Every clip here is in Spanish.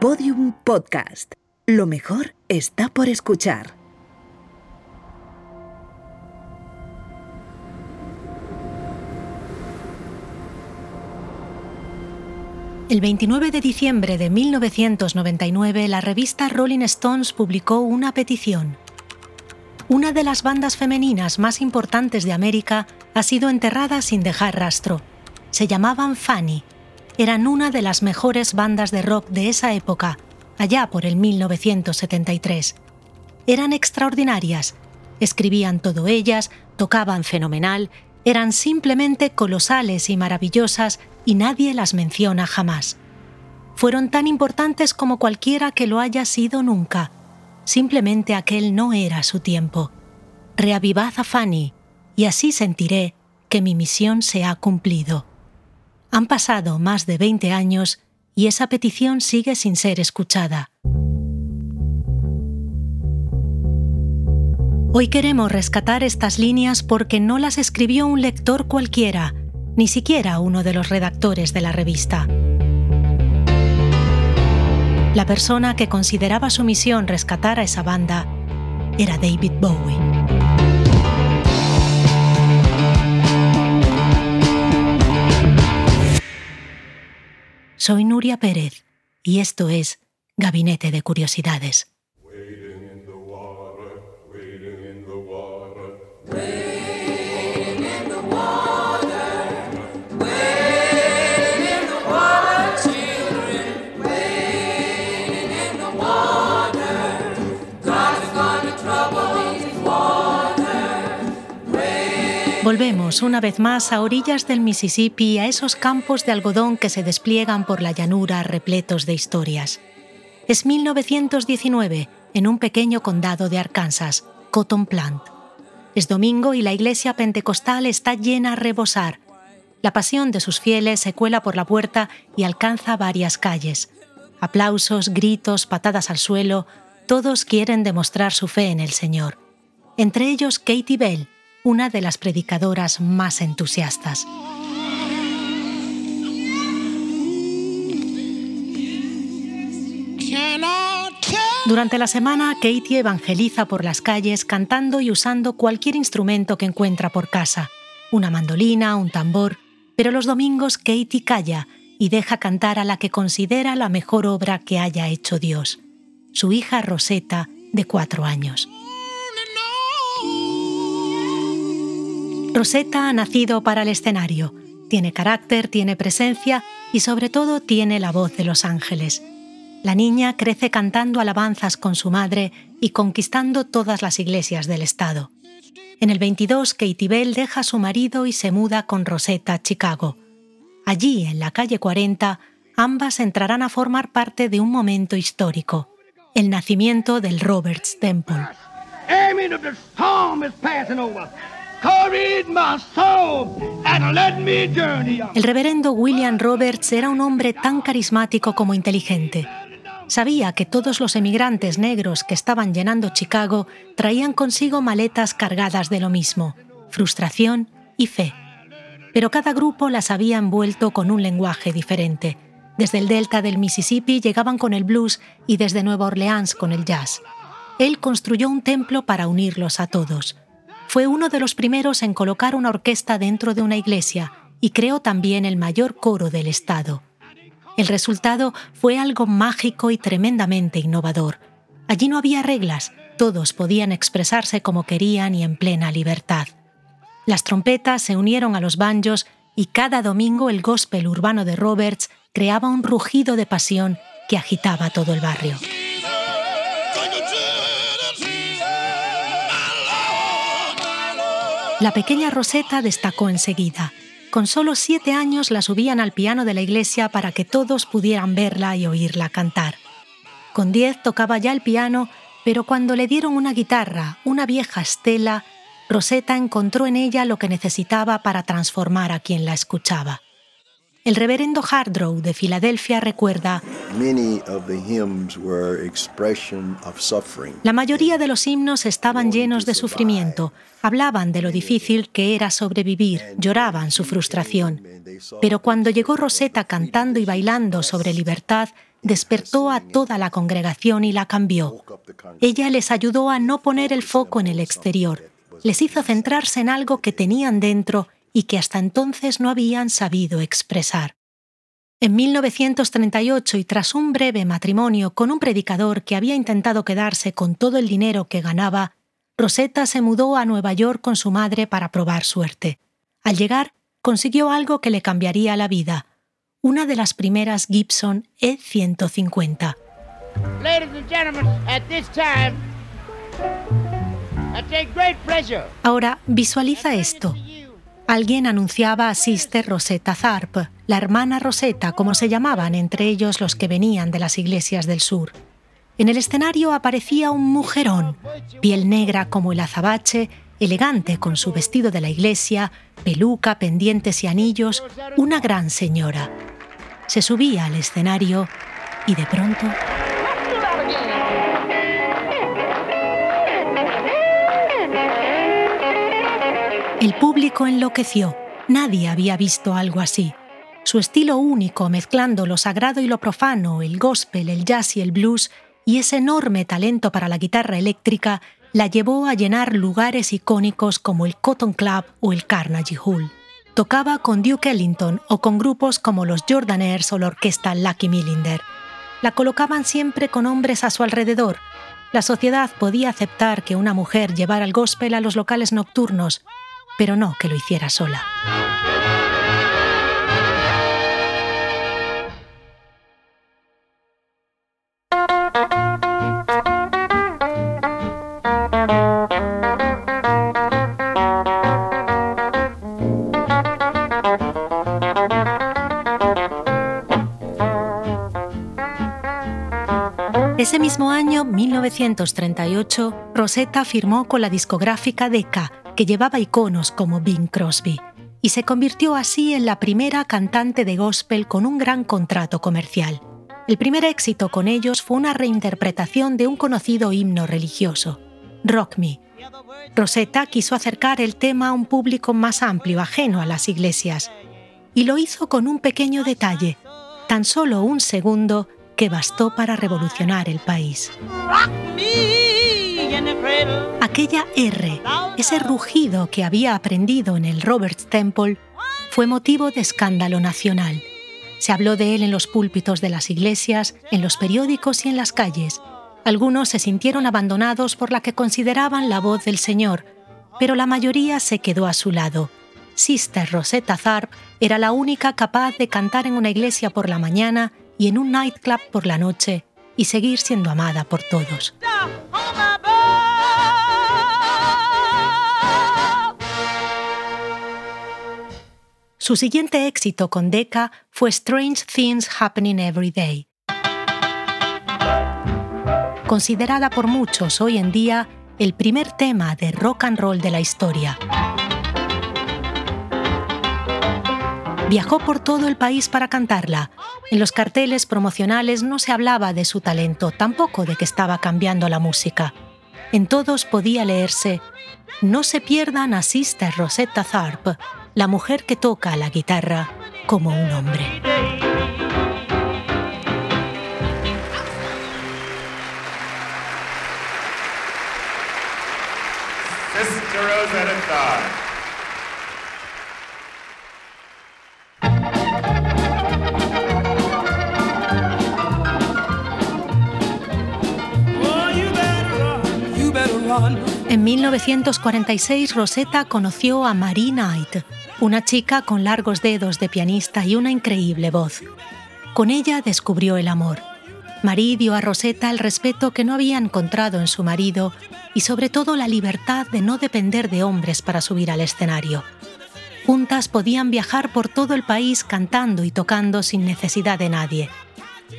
Podium Podcast. Lo mejor está por escuchar. El 29 de diciembre de 1999, la revista Rolling Stones publicó una petición. Una de las bandas femeninas más importantes de América ha sido enterrada sin dejar rastro. Se llamaban Fanny. Eran una de las mejores bandas de rock de esa época, allá por el 1973. Eran extraordinarias, escribían todo ellas, tocaban fenomenal eran simplemente colosales y maravillosas y nadie las menciona jamás. Fueron tan importantes como cualquiera que lo haya sido nunca. Simplemente aquel no era su tiempo. Reavivad a Fanny y así sentiré que mi misión se ha cumplido. Han pasado más de 20 años y esa petición sigue sin ser escuchada. Hoy queremos rescatar estas líneas porque no las escribió un lector cualquiera, ni siquiera uno de los redactores de la revista. La persona que consideraba su misión rescatar a esa banda era David Bowie. Soy Nuria Pérez y esto es Gabinete de Curiosidades. Volvemos una vez más a orillas del Mississippi, a esos campos de algodón que se despliegan por la llanura repletos de historias. Es 1919, en un pequeño condado de Arkansas, Cotton Plant. Es domingo y la iglesia pentecostal está llena a rebosar. La pasión de sus fieles se cuela por la puerta y alcanza varias calles. Aplausos, gritos, patadas al suelo, todos quieren demostrar su fe en el Señor. Entre ellos Katie Bell, una de las predicadoras más entusiastas. Durante la semana, Katie evangeliza por las calles cantando y usando cualquier instrumento que encuentra por casa, una mandolina, un tambor, pero los domingos Katie calla y deja cantar a la que considera la mejor obra que haya hecho Dios, su hija Rosetta, de cuatro años. Rosetta ha nacido para el escenario. Tiene carácter, tiene presencia y sobre todo tiene la voz de los ángeles. La niña crece cantando alabanzas con su madre y conquistando todas las iglesias del estado. En el 22, Katie Bell deja a su marido y se muda con Rosetta a Chicago. Allí, en la calle 40, ambas entrarán a formar parte de un momento histórico, el nacimiento del Roberts Temple. El reverendo William Roberts era un hombre tan carismático como inteligente. Sabía que todos los emigrantes negros que estaban llenando Chicago traían consigo maletas cargadas de lo mismo, frustración y fe. Pero cada grupo las había envuelto con un lenguaje diferente. Desde el delta del Mississippi llegaban con el blues y desde Nueva Orleans con el jazz. Él construyó un templo para unirlos a todos fue uno de los primeros en colocar una orquesta dentro de una iglesia y creó también el mayor coro del Estado. El resultado fue algo mágico y tremendamente innovador. Allí no había reglas, todos podían expresarse como querían y en plena libertad. Las trompetas se unieron a los banjos y cada domingo el gospel urbano de Roberts creaba un rugido de pasión que agitaba todo el barrio. La pequeña Rosetta destacó enseguida. Con solo siete años la subían al piano de la iglesia para que todos pudieran verla y oírla cantar. Con diez tocaba ya el piano, pero cuando le dieron una guitarra, una vieja estela, Rosetta encontró en ella lo que necesitaba para transformar a quien la escuchaba. El reverendo Hardrow de Filadelfia recuerda, la mayoría de los himnos estaban llenos de sufrimiento, hablaban de lo difícil que era sobrevivir, lloraban su frustración. Pero cuando llegó Rosetta cantando y bailando sobre libertad, despertó a toda la congregación y la cambió. Ella les ayudó a no poner el foco en el exterior, les hizo centrarse en algo que tenían dentro y que hasta entonces no habían sabido expresar. En 1938, y tras un breve matrimonio con un predicador que había intentado quedarse con todo el dinero que ganaba, Rosetta se mudó a Nueva York con su madre para probar suerte. Al llegar, consiguió algo que le cambiaría la vida, una de las primeras Gibson E150. Ahora visualiza esto. Alguien anunciaba a Sister Rosetta Tharp, la hermana Rosetta, como se llamaban entre ellos los que venían de las iglesias del sur. En el escenario aparecía un mujerón, piel negra como el azabache, elegante con su vestido de la iglesia, peluca, pendientes y anillos, una gran señora. Se subía al escenario y de pronto... El público enloqueció. Nadie había visto algo así. Su estilo único, mezclando lo sagrado y lo profano, el gospel, el jazz y el blues, y ese enorme talento para la guitarra eléctrica, la llevó a llenar lugares icónicos como el Cotton Club o el Carnegie Hall. Tocaba con Duke Ellington o con grupos como los Jordaners o la orquesta Lucky Millinder. La colocaban siempre con hombres a su alrededor. La sociedad podía aceptar que una mujer llevara el gospel a los locales nocturnos, pero no que lo hiciera sola. Ese mismo año, 1938, Rosetta firmó con la discográfica Decca, que llevaba iconos como Bing Crosby, y se convirtió así en la primera cantante de gospel con un gran contrato comercial. El primer éxito con ellos fue una reinterpretación de un conocido himno religioso, Rock Me. Rosetta quiso acercar el tema a un público más amplio, ajeno a las iglesias, y lo hizo con un pequeño detalle, tan solo un segundo que bastó para revolucionar el país. Aquella R, ese rugido que había aprendido en el Roberts Temple, fue motivo de escándalo nacional. Se habló de él en los púlpitos de las iglesias, en los periódicos y en las calles. Algunos se sintieron abandonados por la que consideraban la voz del Señor, pero la mayoría se quedó a su lado. Sister Rosetta Tharp era la única capaz de cantar en una iglesia por la mañana y en un nightclub por la noche y seguir siendo amada por todos. Su siguiente éxito con Decca fue Strange Things Happening Every Day. Considerada por muchos hoy en día el primer tema de rock and roll de la historia. Viajó por todo el país para cantarla. En los carteles promocionales no se hablaba de su talento, tampoco de que estaba cambiando la música. En todos podía leerse, no se pierdan a Sister Rosetta Tharp, la mujer que toca la guitarra como un hombre. Sister Rosetta Tharp. En 1946 Rosetta conoció a Marie Knight, una chica con largos dedos de pianista y una increíble voz. Con ella descubrió el amor. Marie dio a Rosetta el respeto que no había encontrado en su marido y sobre todo la libertad de no depender de hombres para subir al escenario. Juntas podían viajar por todo el país cantando y tocando sin necesidad de nadie.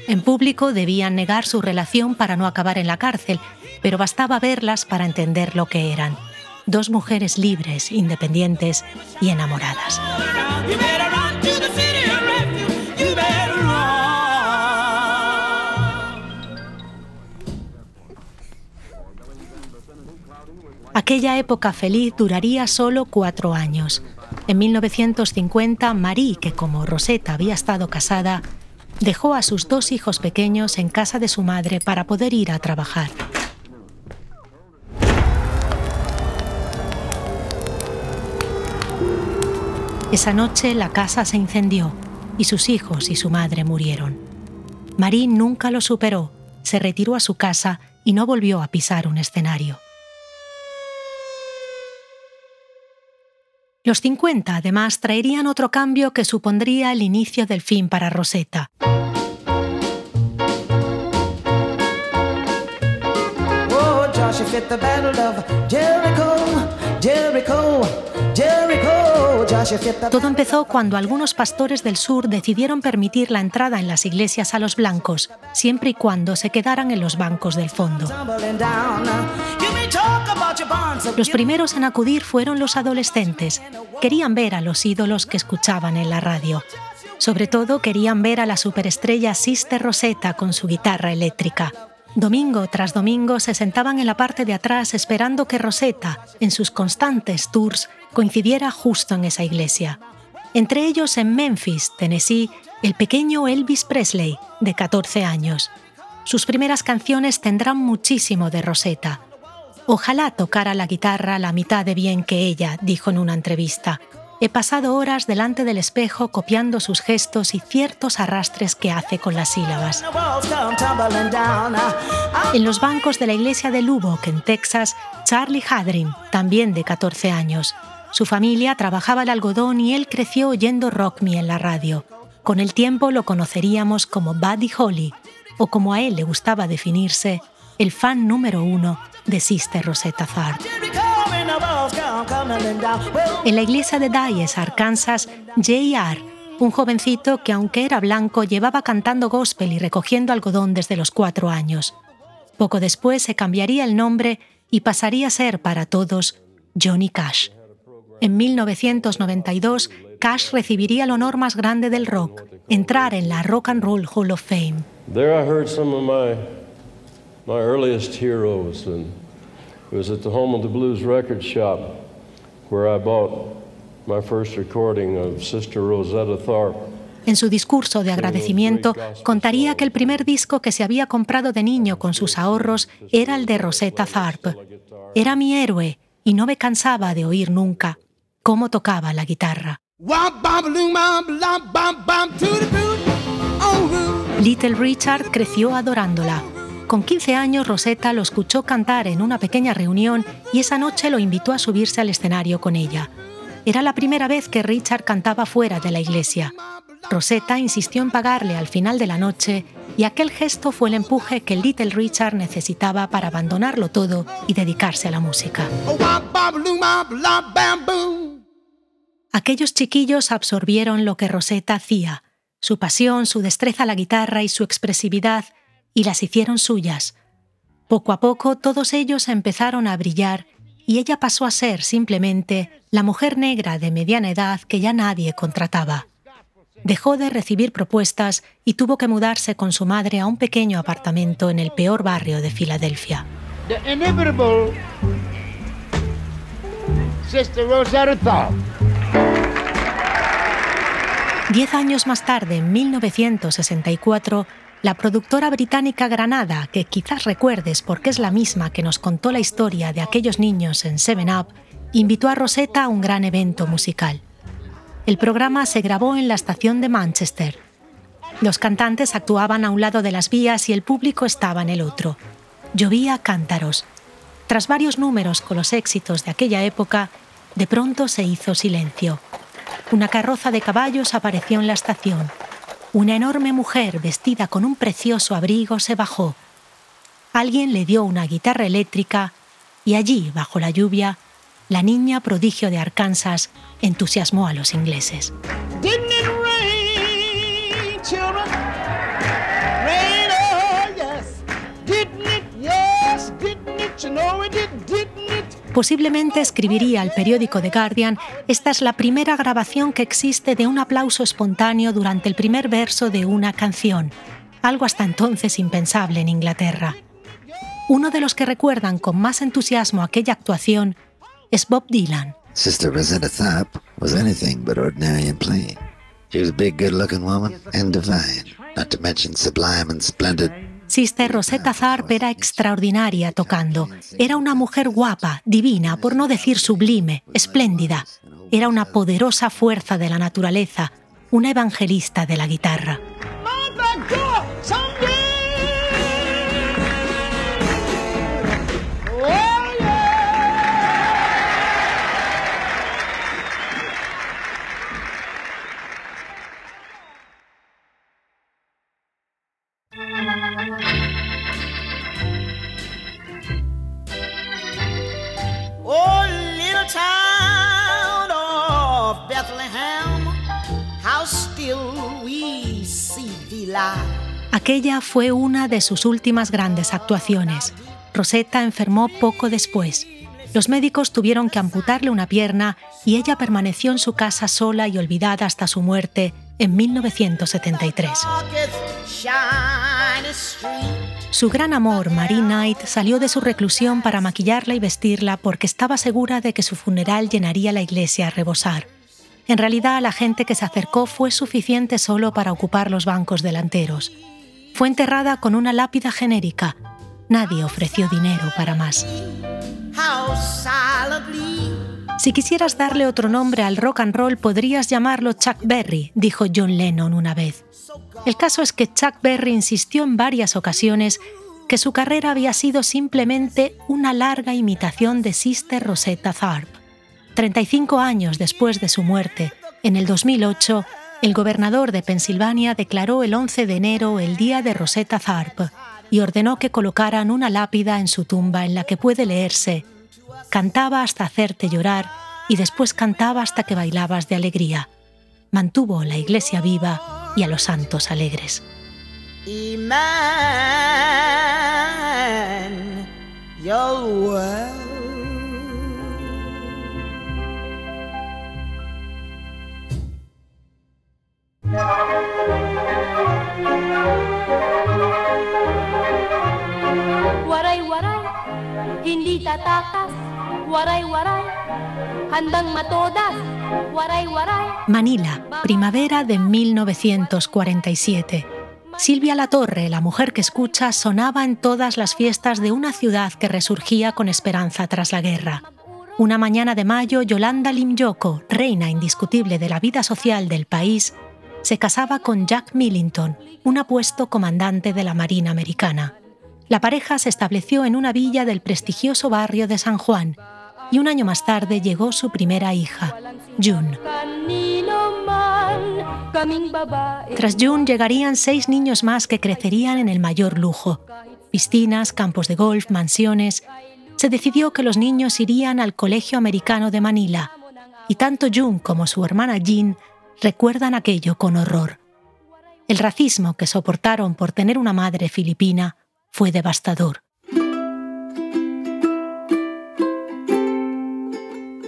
En público debían negar su relación para no acabar en la cárcel, pero bastaba verlas para entender lo que eran. Dos mujeres libres, independientes y enamoradas. Aquella época feliz duraría solo cuatro años. En 1950, Marie, que como Rosetta había estado casada, Dejó a sus dos hijos pequeños en casa de su madre para poder ir a trabajar. Esa noche la casa se incendió y sus hijos y su madre murieron. Marie nunca lo superó, se retiró a su casa y no volvió a pisar un escenario. Los 50 además traerían otro cambio que supondría el inicio del fin para Rosetta. Todo empezó cuando algunos pastores del sur decidieron permitir la entrada en las iglesias a los blancos, siempre y cuando se quedaran en los bancos del fondo. Los primeros en acudir fueron los adolescentes. Querían ver a los ídolos que escuchaban en la radio. Sobre todo querían ver a la superestrella Sister Rosetta con su guitarra eléctrica. Domingo tras domingo se sentaban en la parte de atrás esperando que Rosetta, en sus constantes tours, coincidiera justo en esa iglesia. Entre ellos en Memphis, Tennessee, el pequeño Elvis Presley, de 14 años. Sus primeras canciones tendrán muchísimo de Rosetta. Ojalá tocara la guitarra la mitad de bien que ella, dijo en una entrevista. He pasado horas delante del espejo copiando sus gestos y ciertos arrastres que hace con las sílabas. En los bancos de la iglesia de Lubbock, en Texas, Charlie Hadrin, también de 14 años. Su familia trabajaba el algodón y él creció oyendo rock me en la radio. Con el tiempo lo conoceríamos como Buddy Holly, o como a él le gustaba definirse, el fan número uno de Sister Rosetta Tharpe. En la iglesia de Dyess, Arkansas, J.R., un jovencito que aunque era blanco llevaba cantando gospel y recogiendo algodón desde los cuatro años. Poco después se cambiaría el nombre y pasaría a ser para todos Johnny Cash. En 1992, Cash recibiría el honor más grande del rock, entrar en la Rock and Roll Hall of Fame. It was at the home of the blues record shop where I bought my first recording of Sister Rosetta Tharpe. En su discurso de agradecimiento contaría que el primer disco que se había comprado de niño con sus ahorros era el de Rosetta Tharpe. Era mi héroe y no me cansaba de oír nunca cómo tocaba la guitarra. Little Richard creció adorándola con 15 años, Rosetta lo escuchó cantar en una pequeña reunión y esa noche lo invitó a subirse al escenario con ella. Era la primera vez que Richard cantaba fuera de la iglesia. Rosetta insistió en pagarle al final de la noche y aquel gesto fue el empuje que Little Richard necesitaba para abandonarlo todo y dedicarse a la música. Aquellos chiquillos absorbieron lo que Rosetta hacía, su pasión, su destreza a la guitarra y su expresividad y las hicieron suyas. Poco a poco todos ellos empezaron a brillar y ella pasó a ser simplemente la mujer negra de mediana edad que ya nadie contrataba. Dejó de recibir propuestas y tuvo que mudarse con su madre a un pequeño apartamento en el peor barrio de Filadelfia. Diez años más tarde, en 1964, la productora británica Granada, que quizás recuerdes porque es la misma que nos contó la historia de aquellos niños en Seven Up, invitó a Rosetta a un gran evento musical. El programa se grabó en la estación de Manchester. Los cantantes actuaban a un lado de las vías y el público estaba en el otro. Llovía cántaros. Tras varios números con los éxitos de aquella época, de pronto se hizo silencio. Una carroza de caballos apareció en la estación una enorme mujer vestida con un precioso abrigo se bajó. Alguien le dio una guitarra eléctrica y allí, bajo la lluvia, la niña prodigio de Arkansas entusiasmó a los ingleses. Posiblemente escribiría al periódico The Guardian, esta es la primera grabación que existe de un aplauso espontáneo durante el primer verso de una canción, algo hasta entonces impensable en Inglaterra. Uno de los que recuerdan con más entusiasmo aquella actuación es Bob Dylan. Sister Rosetta Tharpe was anything but ordinary and plain. She was a big, good-looking woman and divine. Sister Rosetta Tharpe era extraordinaria tocando. Era una mujer guapa, divina, por no decir sublime, espléndida. Era una poderosa fuerza de la naturaleza, una evangelista de la guitarra. Aquella fue una de sus últimas grandes actuaciones. Rosetta enfermó poco después. Los médicos tuvieron que amputarle una pierna y ella permaneció en su casa sola y olvidada hasta su muerte en 1973. Su gran amor, Marie Knight, salió de su reclusión para maquillarla y vestirla porque estaba segura de que su funeral llenaría la iglesia a rebosar. En realidad, la gente que se acercó fue suficiente solo para ocupar los bancos delanteros. Fue enterrada con una lápida genérica. Nadie ofreció dinero para más. Si quisieras darle otro nombre al rock and roll, podrías llamarlo Chuck Berry, dijo John Lennon una vez. El caso es que Chuck Berry insistió en varias ocasiones que su carrera había sido simplemente una larga imitación de Sister Rosetta Tharpe. 35 años después de su muerte, en el 2008, el gobernador de Pensilvania declaró el 11 de enero el día de Rosetta Tharpe y ordenó que colocaran una lápida en su tumba en la que puede leerse Cantaba hasta hacerte llorar y después cantaba hasta que bailabas de alegría. Mantuvo la iglesia viva y a los santos alegres. Waray waray, hindi tatakas. Waray waray, handang matodas. Waray waray. Manila, primavera de 1947. Silvia Latorre, la mujer que escucha, sonaba en todas las fiestas de una ciudad que resurgía con esperanza tras la guerra. Una mañana de mayo, Yolanda Limyoko, reina indiscutible de la vida social del país, se casaba con Jack Millington, un apuesto comandante de la Marina Americana. La pareja se estableció en una villa del prestigioso barrio de San Juan y un año más tarde llegó su primera hija, June. Tras June llegarían seis niños más que crecerían en el mayor lujo. Piscinas, campos de golf, mansiones. Se decidió que los niños irían al Colegio Americano de Manila y tanto June como su hermana Jean recuerdan aquello con horror. El racismo que soportaron por tener una madre filipina fue devastador.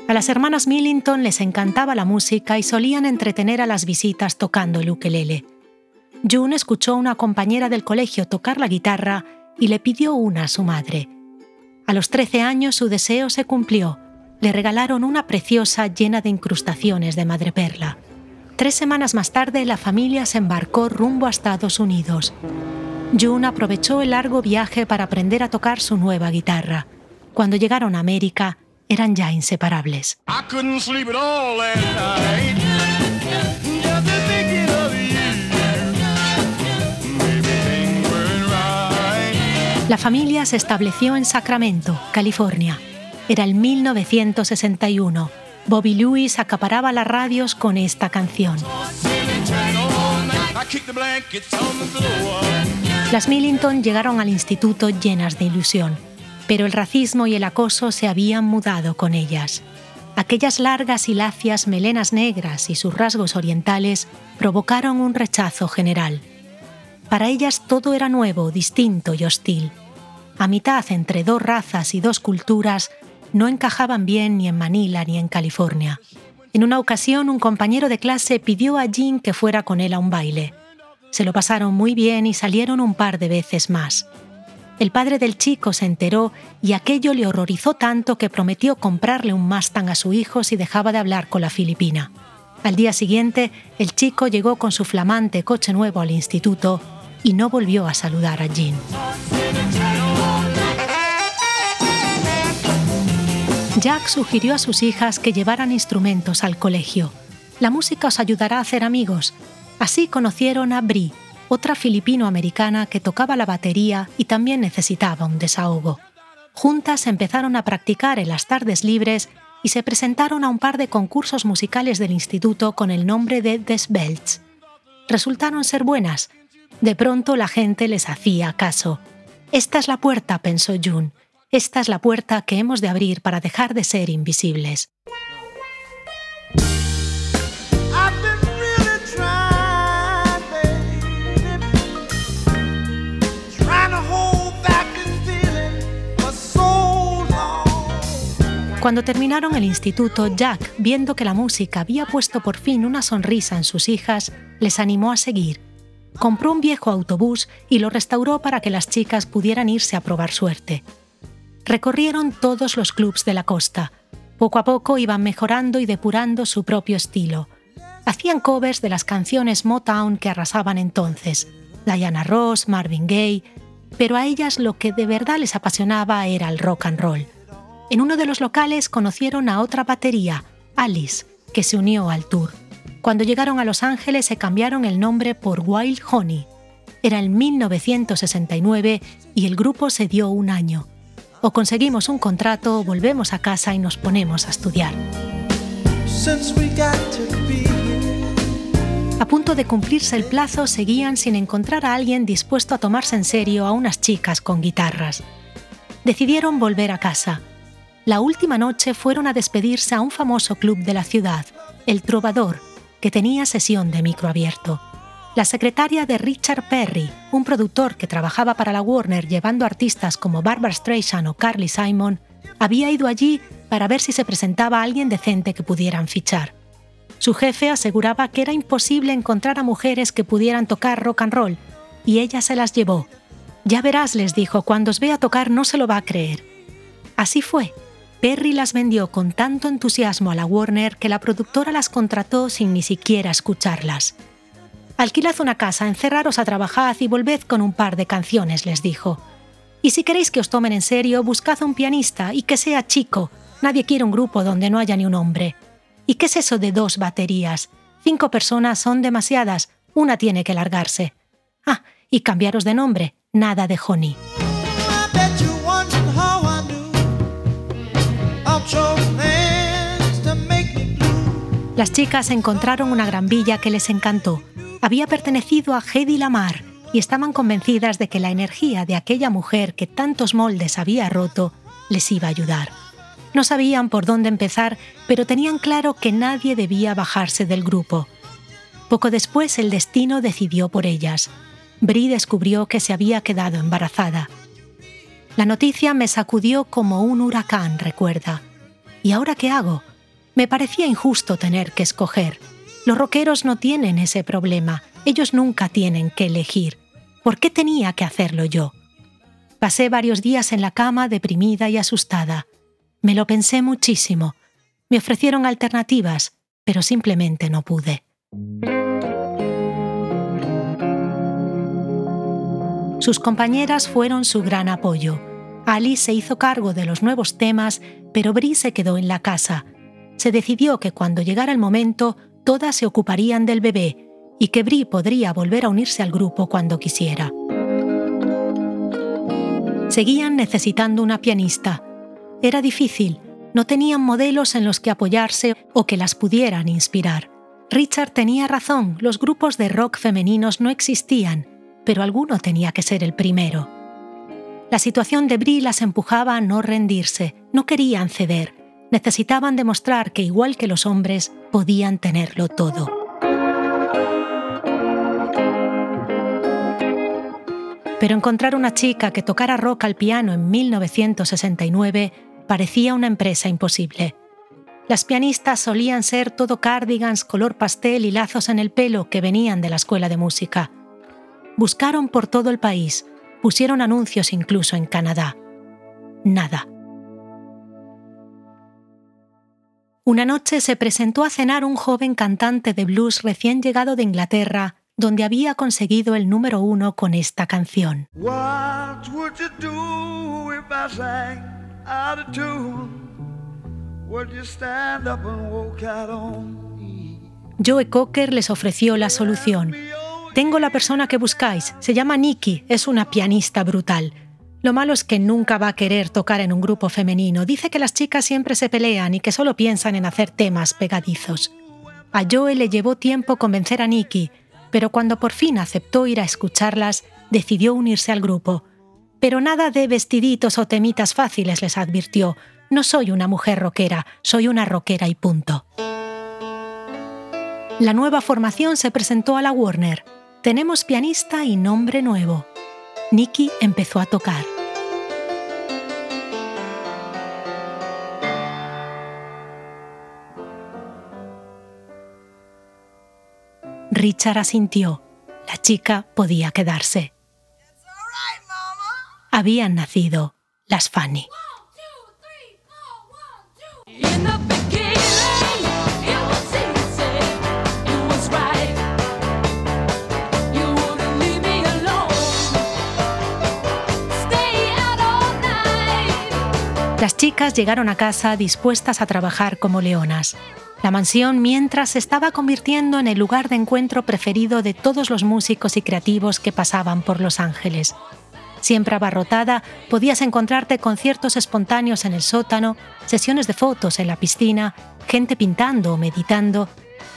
A las hermanas Millington les encantaba la música y solían entretener a las visitas tocando el ukelele. June escuchó a una compañera del colegio tocar la guitarra y le pidió una a su madre. A los 13 años su deseo se cumplió. Le regalaron una preciosa llena de incrustaciones de madreperla. Tres semanas más tarde, la familia se embarcó rumbo a Estados Unidos. June aprovechó el largo viaje para aprender a tocar su nueva guitarra. Cuando llegaron a América, eran ya inseparables. La familia se estableció en Sacramento, California. Era el 1961 Bobby Lewis acaparaba las radios con esta canción. Las Millington llegaron al instituto llenas de ilusión, pero el racismo y el acoso se habían mudado con ellas. Aquellas largas y lacias melenas negras y sus rasgos orientales provocaron un rechazo general. Para ellas todo era nuevo, distinto y hostil. A mitad entre dos razas y dos culturas, no encajaban bien ni en Manila ni en California. En una ocasión, un compañero de clase pidió a Jean que fuera con él a un baile. Se lo pasaron muy bien y salieron un par de veces más. El padre del chico se enteró y aquello le horrorizó tanto que prometió comprarle un Mustang a su hijo si dejaba de hablar con la filipina. Al día siguiente, el chico llegó con su flamante coche nuevo al instituto y no volvió a saludar a Jean. Jack sugirió a sus hijas que llevaran instrumentos al colegio. La música os ayudará a hacer amigos. Así conocieron a Brie, otra filipino-americana que tocaba la batería y también necesitaba un desahogo. Juntas empezaron a practicar en las tardes libres y se presentaron a un par de concursos musicales del instituto con el nombre de Des Belts. Resultaron ser buenas. De pronto la gente les hacía caso. Esta es la puerta, pensó June. Esta es la puerta que hemos de abrir para dejar de ser invisibles. Cuando terminaron el instituto, Jack, viendo que la música había puesto por fin una sonrisa en sus hijas, les animó a seguir. Compró un viejo autobús y lo restauró para que las chicas pudieran irse a probar suerte. Recorrieron todos los clubs de la costa. Poco a poco iban mejorando y depurando su propio estilo. Hacían covers de las canciones Motown que arrasaban entonces, Diana Ross, Marvin Gaye, pero a ellas lo que de verdad les apasionaba era el rock and roll. En uno de los locales conocieron a otra batería, Alice, que se unió al tour. Cuando llegaron a Los Ángeles se cambiaron el nombre por Wild Honey. Era el 1969 y el grupo se dio un año. O conseguimos un contrato, o volvemos a casa y nos ponemos a estudiar. A punto de cumplirse el plazo, seguían sin encontrar a alguien dispuesto a tomarse en serio a unas chicas con guitarras. Decidieron volver a casa la última noche fueron a despedirse a un famoso club de la ciudad, el Trovador, que tenía sesión de micro abierto. La secretaria de Richard Perry, un productor que trabajaba para la Warner llevando artistas como Barbara Streisand o Carly Simon, había ido allí para ver si se presentaba alguien decente que pudieran fichar. Su jefe aseguraba que era imposible encontrar a mujeres que pudieran tocar rock and roll, y ella se las llevó. Ya verás, les dijo, cuando os vea tocar no se lo va a creer. Así fue, Perry las vendió con tanto entusiasmo a la Warner que la productora las contrató sin ni siquiera escucharlas. Alquilad una casa, encerraros a trabajar y volved con un par de canciones, les dijo. Y si queréis que os tomen en serio, buscad un pianista y que sea chico. Nadie quiere un grupo donde no haya ni un hombre. ¿Y qué es eso de dos baterías? Cinco personas son demasiadas, una tiene que largarse. Ah, y cambiaros de nombre, nada de Honey. Las chicas encontraron una gran villa que les encantó. Había pertenecido a Hedy Lamar y estaban convencidas de que la energía de aquella mujer que tantos moldes había roto les iba a ayudar. No sabían por dónde empezar, pero tenían claro que nadie debía bajarse del grupo. Poco después el destino decidió por ellas. Brie descubrió que se había quedado embarazada. La noticia me sacudió como un huracán, recuerda. ¿Y ahora qué hago? Me parecía injusto tener que escoger. Los rockeros no tienen ese problema, ellos nunca tienen que elegir. ¿Por qué tenía que hacerlo yo? Pasé varios días en la cama deprimida y asustada. Me lo pensé muchísimo. Me ofrecieron alternativas, pero simplemente no pude. Sus compañeras fueron su gran apoyo. Ali se hizo cargo de los nuevos temas, pero Brie se quedó en la casa se decidió que cuando llegara el momento todas se ocuparían del bebé y que Brie podría volver a unirse al grupo cuando quisiera. Seguían necesitando una pianista. Era difícil, no tenían modelos en los que apoyarse o que las pudieran inspirar. Richard tenía razón, los grupos de rock femeninos no existían, pero alguno tenía que ser el primero. La situación de Brie las empujaba a no rendirse, no querían ceder necesitaban demostrar que igual que los hombres podían tenerlo todo. Pero encontrar una chica que tocara rock al piano en 1969 parecía una empresa imposible. Las pianistas solían ser todo cardigans color pastel y lazos en el pelo que venían de la escuela de música. Buscaron por todo el país, pusieron anuncios incluso en Canadá. Nada. Una noche se presentó a cenar un joven cantante de blues recién llegado de Inglaterra, donde había conseguido el número uno con esta canción. Joe Cocker les ofreció la solución. Tengo la persona que buscáis, se llama Nikki, es una pianista brutal. Lo malo es que nunca va a querer tocar en un grupo femenino. Dice que las chicas siempre se pelean y que solo piensan en hacer temas pegadizos. A Joe le llevó tiempo convencer a Nikki, pero cuando por fin aceptó ir a escucharlas, decidió unirse al grupo. Pero nada de vestiditos o temitas fáciles, les advirtió. No soy una mujer rockera, soy una rockera y punto. La nueva formación se presentó a la Warner. Tenemos pianista y nombre nuevo. Nicky empezó a tocar. Richard asintió. La chica podía quedarse. Habían nacido las Fanny. Las chicas llegaron a casa dispuestas a trabajar como leonas. La mansión mientras se estaba convirtiendo en el lugar de encuentro preferido de todos los músicos y creativos que pasaban por Los Ángeles. Siempre abarrotada, podías encontrarte conciertos espontáneos en el sótano, sesiones de fotos en la piscina, gente pintando o meditando.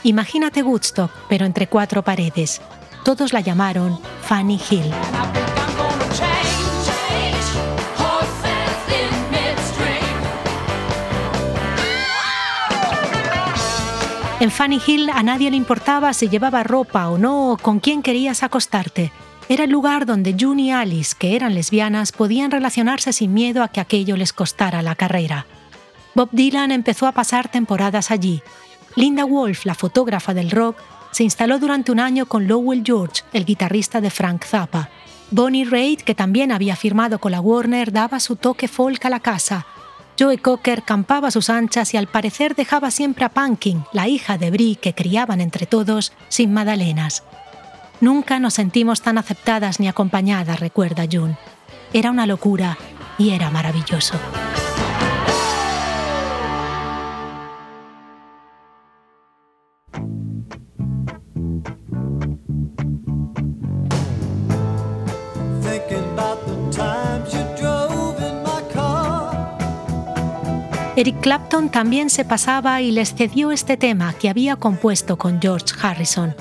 Imagínate Woodstock, pero entre cuatro paredes. Todos la llamaron Fanny Hill. En Fanny Hill a nadie le importaba si llevaba ropa o no o con quién querías acostarte. Era el lugar donde June y Alice, que eran lesbianas, podían relacionarse sin miedo a que aquello les costara la carrera. Bob Dylan empezó a pasar temporadas allí. Linda Wolf, la fotógrafa del rock, se instaló durante un año con Lowell George, el guitarrista de Frank Zappa. Bonnie Raitt, que también había firmado con la Warner, daba su toque folk a la casa, Joe Cocker campaba a sus anchas y al parecer dejaba siempre a Punkin, la hija de Brie que criaban entre todos, sin magdalenas. Nunca nos sentimos tan aceptadas ni acompañadas, recuerda June. Era una locura y era maravilloso. Eric Clapton también se pasaba y les cedió este tema que había compuesto con George Harrison.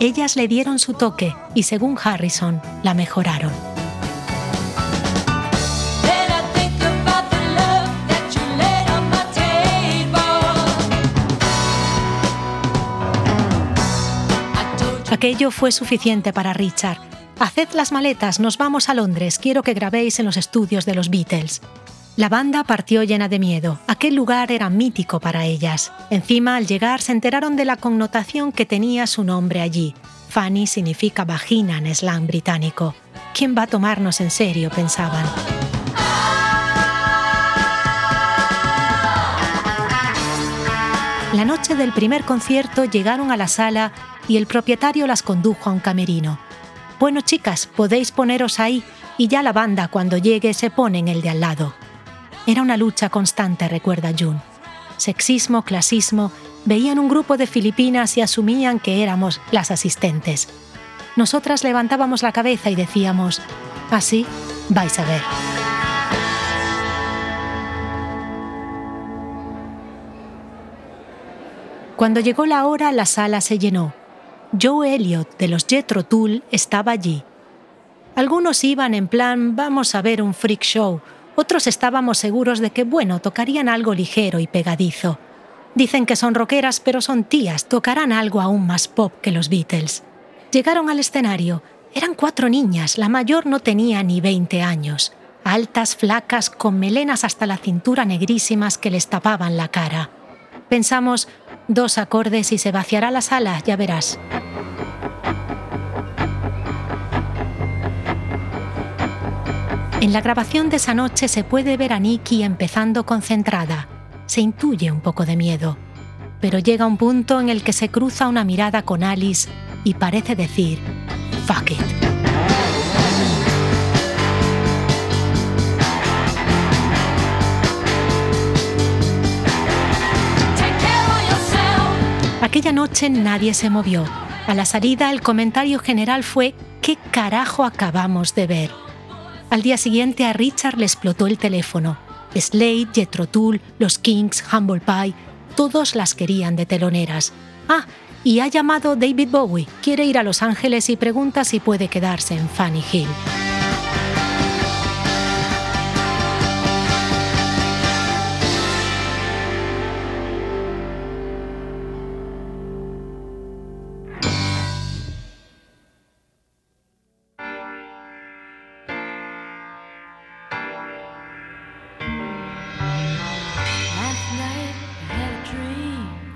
Ellas le dieron su toque y según Harrison, la mejoraron. Aquello fue suficiente para Richard. Haced las maletas, nos vamos a Londres, quiero que grabéis en los estudios de los Beatles. La banda partió llena de miedo. Aquel lugar era mítico para ellas. Encima, al llegar, se enteraron de la connotación que tenía su nombre allí. Fanny significa vagina en slang británico. ¿Quién va a tomarnos en serio? pensaban. La noche del primer concierto llegaron a la sala y el propietario las condujo a un camerino. Bueno, chicas, podéis poneros ahí y ya la banda cuando llegue se pone en el de al lado. Era una lucha constante, recuerda June. Sexismo, clasismo, veían un grupo de filipinas y asumían que éramos las asistentes. Nosotras levantábamos la cabeza y decíamos, así vais a ver. Cuando llegó la hora, la sala se llenó. Joe Elliot de los Jethro Tull estaba allí. Algunos iban en plan, vamos a ver un freak show, otros estábamos seguros de que, bueno, tocarían algo ligero y pegadizo. Dicen que son rockeras, pero son tías, tocarán algo aún más pop que los Beatles. Llegaron al escenario. Eran cuatro niñas, la mayor no tenía ni 20 años. Altas, flacas, con melenas hasta la cintura negrísimas que les tapaban la cara. Pensamos, dos acordes y se vaciará la sala, ya verás. En la grabación de esa noche se puede ver a Nikki empezando concentrada. Se intuye un poco de miedo. pero llega un punto en el que se cruza una mirada con Alice y parece decir, fuck it. Aquella noche nadie se movió. A la salida el comentario general fue ¿qué carajo acabamos de ver? Al día siguiente a Richard le explotó el teléfono. Slade, Jethro Tull, los Kings, Humble Pie, todos las querían de teloneras. Ah, y ha llamado David Bowie. Quiere ir a Los Ángeles y pregunta si puede quedarse en Fanny Hill.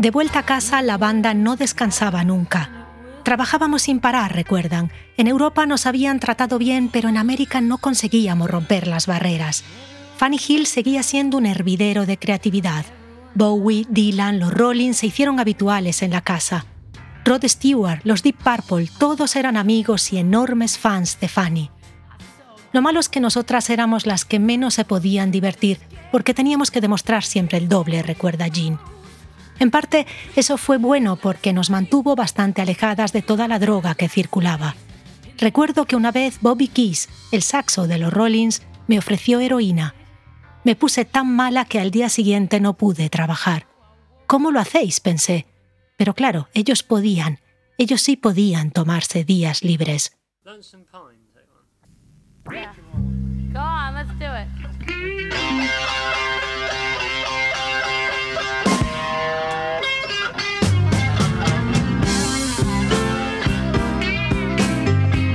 De vuelta a casa, la banda no descansaba nunca. Trabajábamos sin parar, recuerdan. En Europa nos habían tratado bien, pero en América no conseguíamos romper las barreras. Fanny Hill seguía siendo un hervidero de creatividad. Bowie, Dylan, los Rollins se hicieron habituales en la casa. Rod Stewart, los Deep Purple, todos eran amigos y enormes fans de Fanny. Lo malo es que nosotras éramos las que menos se podían divertir, porque teníamos que demostrar siempre el doble, recuerda Jean. En parte, eso fue bueno porque nos mantuvo bastante alejadas de toda la droga que circulaba. Recuerdo que una vez Bobby Keys, el saxo de los Rollins, me ofreció heroína. Me puse tan mala que al día siguiente no pude trabajar. ¿Cómo lo hacéis? pensé. Pero claro, ellos podían, ellos sí podían tomarse días libres.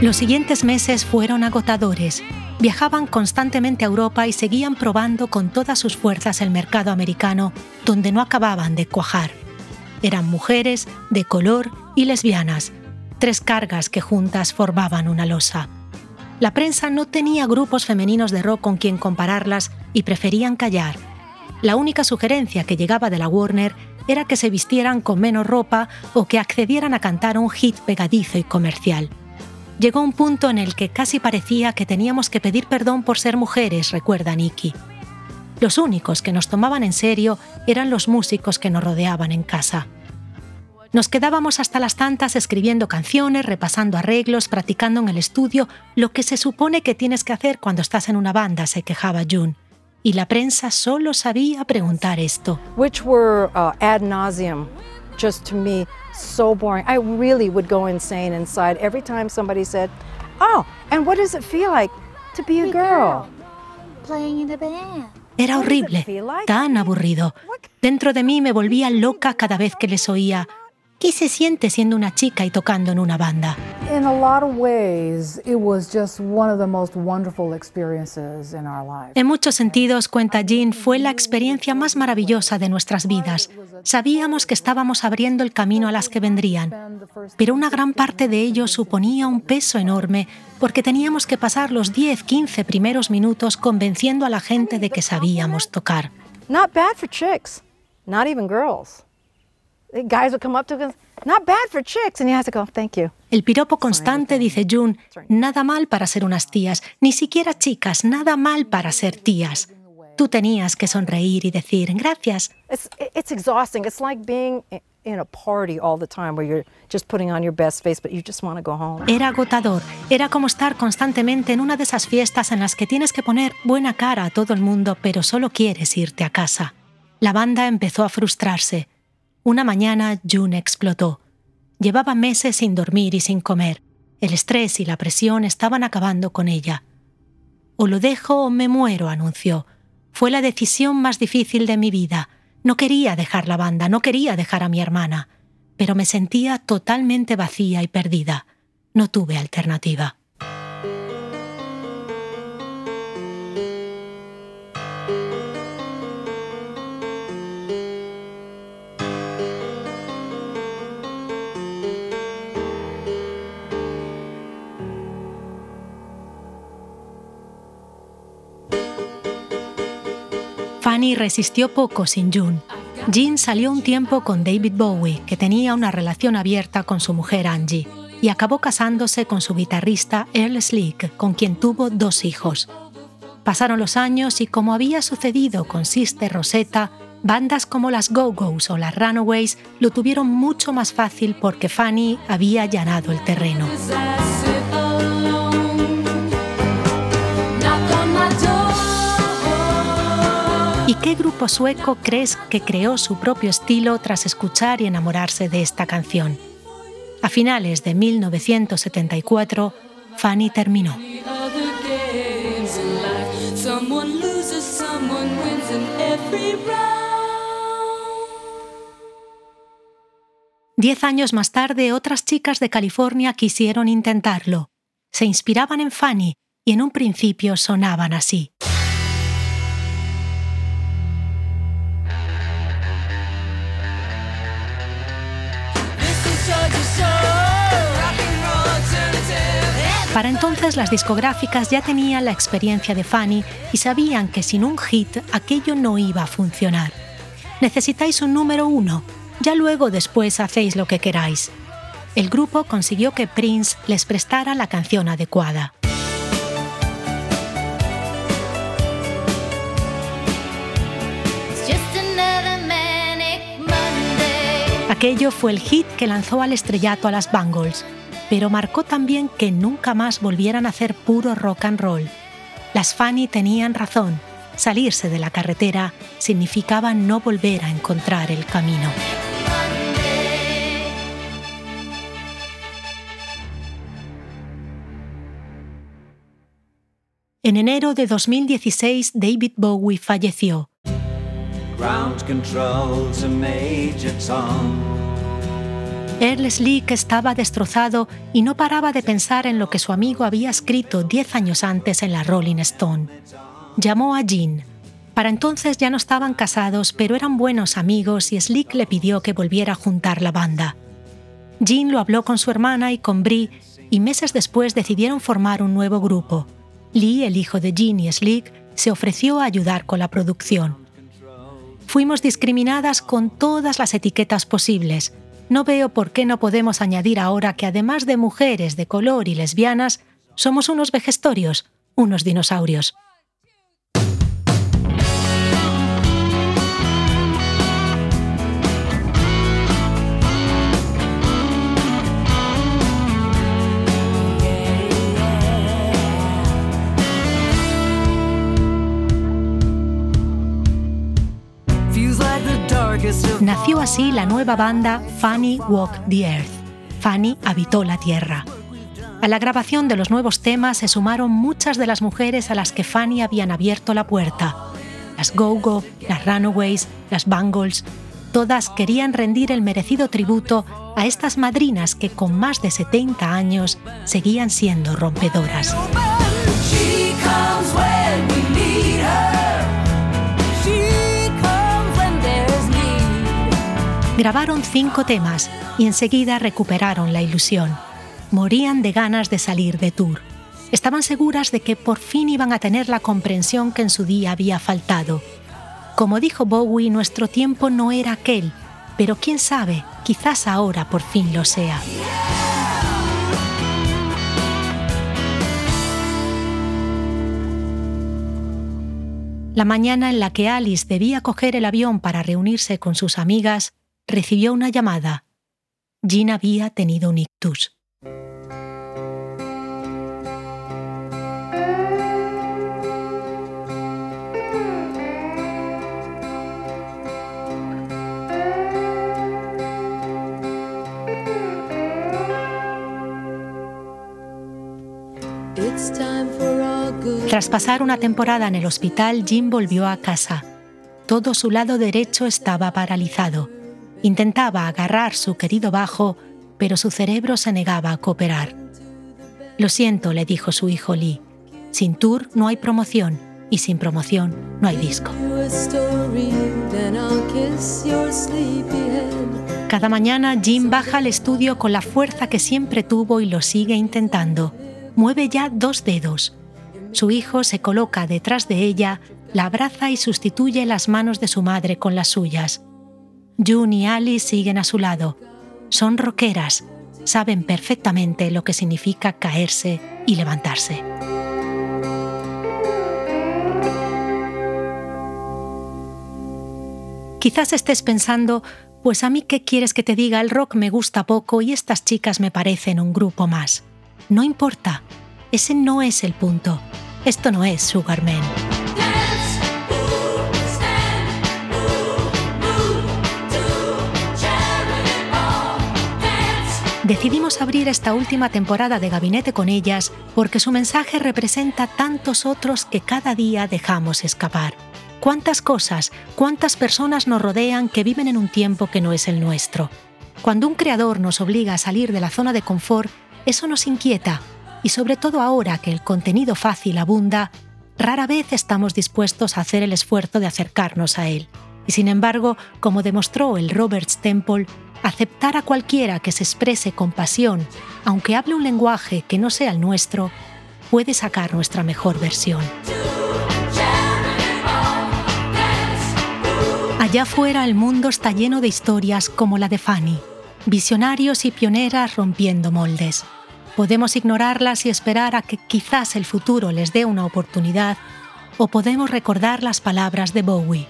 Los siguientes meses fueron agotadores. Viajaban constantemente a Europa y seguían probando con todas sus fuerzas el mercado americano, donde no acababan de cuajar. Eran mujeres, de color y lesbianas, tres cargas que juntas formaban una losa. La prensa no tenía grupos femeninos de rock con quien compararlas y preferían callar. La única sugerencia que llegaba de la Warner era que se vistieran con menos ropa o que accedieran a cantar un hit pegadizo y comercial. Llegó un punto en el que casi parecía que teníamos que pedir perdón por ser mujeres, recuerda Nicky. Los únicos que nos tomaban en serio eran los músicos que nos rodeaban en casa. Nos quedábamos hasta las tantas escribiendo canciones, repasando arreglos, practicando en el estudio, lo que se supone que tienes que hacer cuando estás en una banda, se quejaba June. Y la prensa solo sabía preguntar esto. Uh, just to me, so boring. I really would go insane inside every time somebody said, "Oh, and what does it feel like to be a girl?" Playing in the band. Era horrible, tan aburrido. Dentro de mí me volvía loca cada vez que les oía ¿Qué se siente siendo una chica y tocando en una banda? En muchos sentidos, cuenta Jean, fue la experiencia más maravillosa de nuestras vidas. Sabíamos que estábamos abriendo el camino a las que vendrían, pero una gran parte de ello suponía un peso enorme porque teníamos que pasar los 10, 15 primeros minutos convenciendo a la gente de que sabíamos tocar. Not bad for chicks, not even girls. El piropo constante, dice June, nada mal para ser unas tías, ni siquiera chicas, nada mal para ser tías. Tú tenías que sonreír y decir gracias. Era agotador, era como estar constantemente en una de esas fiestas en las que tienes que poner buena cara a todo el mundo, pero solo quieres irte a casa. La banda empezó a frustrarse. Una mañana June explotó. Llevaba meses sin dormir y sin comer. El estrés y la presión estaban acabando con ella. O lo dejo o me muero, anunció. Fue la decisión más difícil de mi vida. No quería dejar la banda, no quería dejar a mi hermana, pero me sentía totalmente vacía y perdida. No tuve alternativa. Fanny resistió poco sin June. Jean salió un tiempo con David Bowie, que tenía una relación abierta con su mujer Angie, y acabó casándose con su guitarrista Earl Slick, con quien tuvo dos hijos. Pasaron los años y como había sucedido con Sister Rosetta, bandas como las Go-Go's o las Runaways lo tuvieron mucho más fácil porque Fanny había allanado el terreno. Qué grupo sueco crees que creó su propio estilo tras escuchar y enamorarse de esta canción? A finales de 1974, Fanny terminó. Diez años más tarde, otras chicas de California quisieron intentarlo. Se inspiraban en Fanny y en un principio sonaban así. Para entonces las discográficas ya tenían la experiencia de Fanny y sabían que sin un hit aquello no iba a funcionar. Necesitáis un número uno, ya luego después hacéis lo que queráis. El grupo consiguió que Prince les prestara la canción adecuada. Aquello fue el hit que lanzó al estrellato a las Bangles, pero marcó también que nunca más volvieran a hacer puro rock and roll. Las Fanny tenían razón, salirse de la carretera significaba no volver a encontrar el camino. En enero de 2016, David Bowie falleció. Earl Slick estaba destrozado y no paraba de pensar en lo que su amigo había escrito diez años antes en la Rolling Stone. Llamó a Jean. Para entonces ya no estaban casados, pero eran buenos amigos y Slick le pidió que volviera a juntar la banda. Jean lo habló con su hermana y con Brie y meses después decidieron formar un nuevo grupo. Lee, el hijo de Jean y Slick, se ofreció a ayudar con la producción fuimos discriminadas con todas las etiquetas posibles. No veo por qué no podemos añadir ahora que además de mujeres de color y lesbianas, somos unos vejestorios, unos dinosaurios. Nació así la nueva banda Fanny Walk the Earth. Fanny habitó la Tierra. A la grabación de los nuevos temas se sumaron muchas de las mujeres a las que Fanny habían abierto la puerta. Las Go-Go, las Runaways, las Bangles, todas querían rendir el merecido tributo a estas madrinas que con más de 70 años seguían siendo rompedoras. Grabaron cinco temas y enseguida recuperaron la ilusión. Morían de ganas de salir de tour. Estaban seguras de que por fin iban a tener la comprensión que en su día había faltado. Como dijo Bowie, nuestro tiempo no era aquel, pero quién sabe, quizás ahora por fin lo sea. La mañana en la que Alice debía coger el avión para reunirse con sus amigas, recibió una llamada. Jean había tenido un ictus. Tras pasar una temporada en el hospital, Jim volvió a casa. Todo su lado derecho estaba paralizado. Intentaba agarrar su querido bajo, pero su cerebro se negaba a cooperar. Lo siento, le dijo su hijo Lee. Sin tour no hay promoción y sin promoción no hay disco. Cada mañana Jim baja al estudio con la fuerza que siempre tuvo y lo sigue intentando. Mueve ya dos dedos. Su hijo se coloca detrás de ella, la abraza y sustituye las manos de su madre con las suyas. June y Alice siguen a su lado. Son rockeras, saben perfectamente lo que significa caerse y levantarse. Quizás estés pensando, pues a mí qué quieres que te diga, el rock me gusta poco y estas chicas me parecen un grupo más. No importa, ese no es el punto. Esto no es Sugarman. Decidimos abrir esta última temporada de Gabinete con ellas porque su mensaje representa tantos otros que cada día dejamos escapar. ¿Cuántas cosas, cuántas personas nos rodean que viven en un tiempo que no es el nuestro? Cuando un creador nos obliga a salir de la zona de confort, eso nos inquieta, y sobre todo ahora que el contenido fácil abunda, rara vez estamos dispuestos a hacer el esfuerzo de acercarnos a él. Y sin embargo, como demostró el Roberts Temple, aceptar a cualquiera que se exprese con pasión, aunque hable un lenguaje que no sea el nuestro, puede sacar nuestra mejor versión. Allá fuera el mundo está lleno de historias como la de Fanny, visionarios y pioneras rompiendo moldes. Podemos ignorarlas y esperar a que quizás el futuro les dé una oportunidad, o podemos recordar las palabras de Bowie.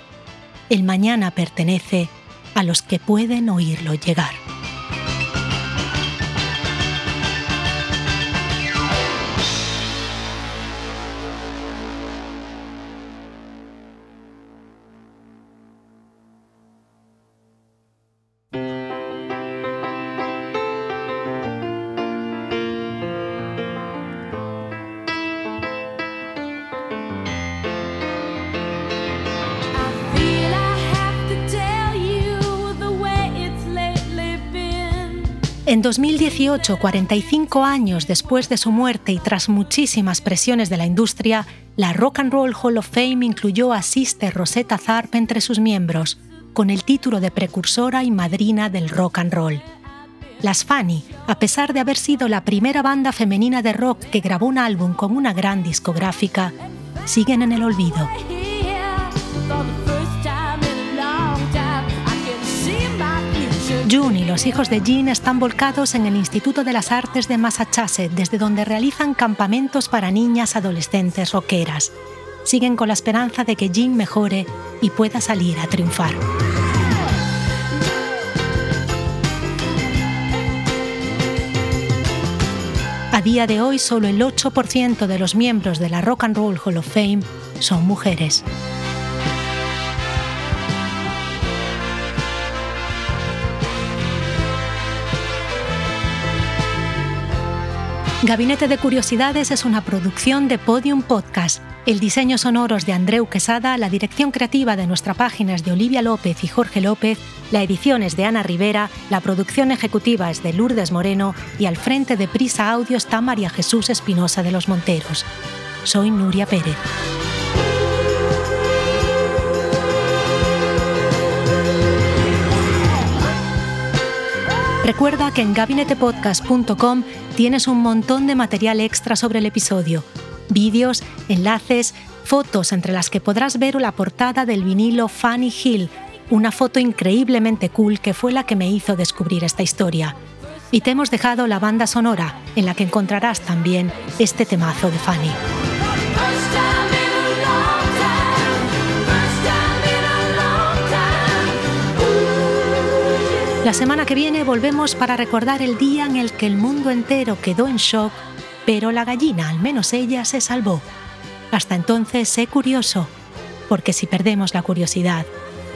El mañana pertenece a los que pueden oírlo llegar. En 2018, 45 años después de su muerte y tras muchísimas presiones de la industria, la Rock and Roll Hall of Fame incluyó a Sister Rosetta Tharpe entre sus miembros, con el título de precursora y madrina del rock and roll. Las Fanny, a pesar de haber sido la primera banda femenina de rock que grabó un álbum con una gran discográfica, siguen en el olvido. June y los hijos de Jean están volcados en el Instituto de las Artes de Massachusetts, desde donde realizan campamentos para niñas adolescentes rockeras. Siguen con la esperanza de que Jean mejore y pueda salir a triunfar. A día de hoy, solo el 8% de los miembros de la Rock and Roll Hall of Fame son mujeres. Gabinete de Curiosidades es una producción de Podium Podcast. El diseño sonoro es de Andreu Quesada, la dirección creativa de nuestra página es de Olivia López y Jorge López, la edición es de Ana Rivera, la producción ejecutiva es de Lourdes Moreno y al frente de Prisa Audio está María Jesús Espinosa de los Monteros. Soy Nuria Pérez. Recuerda que en gabinetepodcast.com tienes un montón de material extra sobre el episodio, vídeos, enlaces, fotos entre las que podrás ver la portada del vinilo Fanny Hill, una foto increíblemente cool que fue la que me hizo descubrir esta historia. Y te hemos dejado la banda sonora, en la que encontrarás también este temazo de Fanny. La semana que viene volvemos para recordar el día en el que el mundo entero quedó en shock, pero la gallina, al menos ella, se salvó. Hasta entonces, sé curioso, porque si perdemos la curiosidad,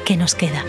¿qué nos queda?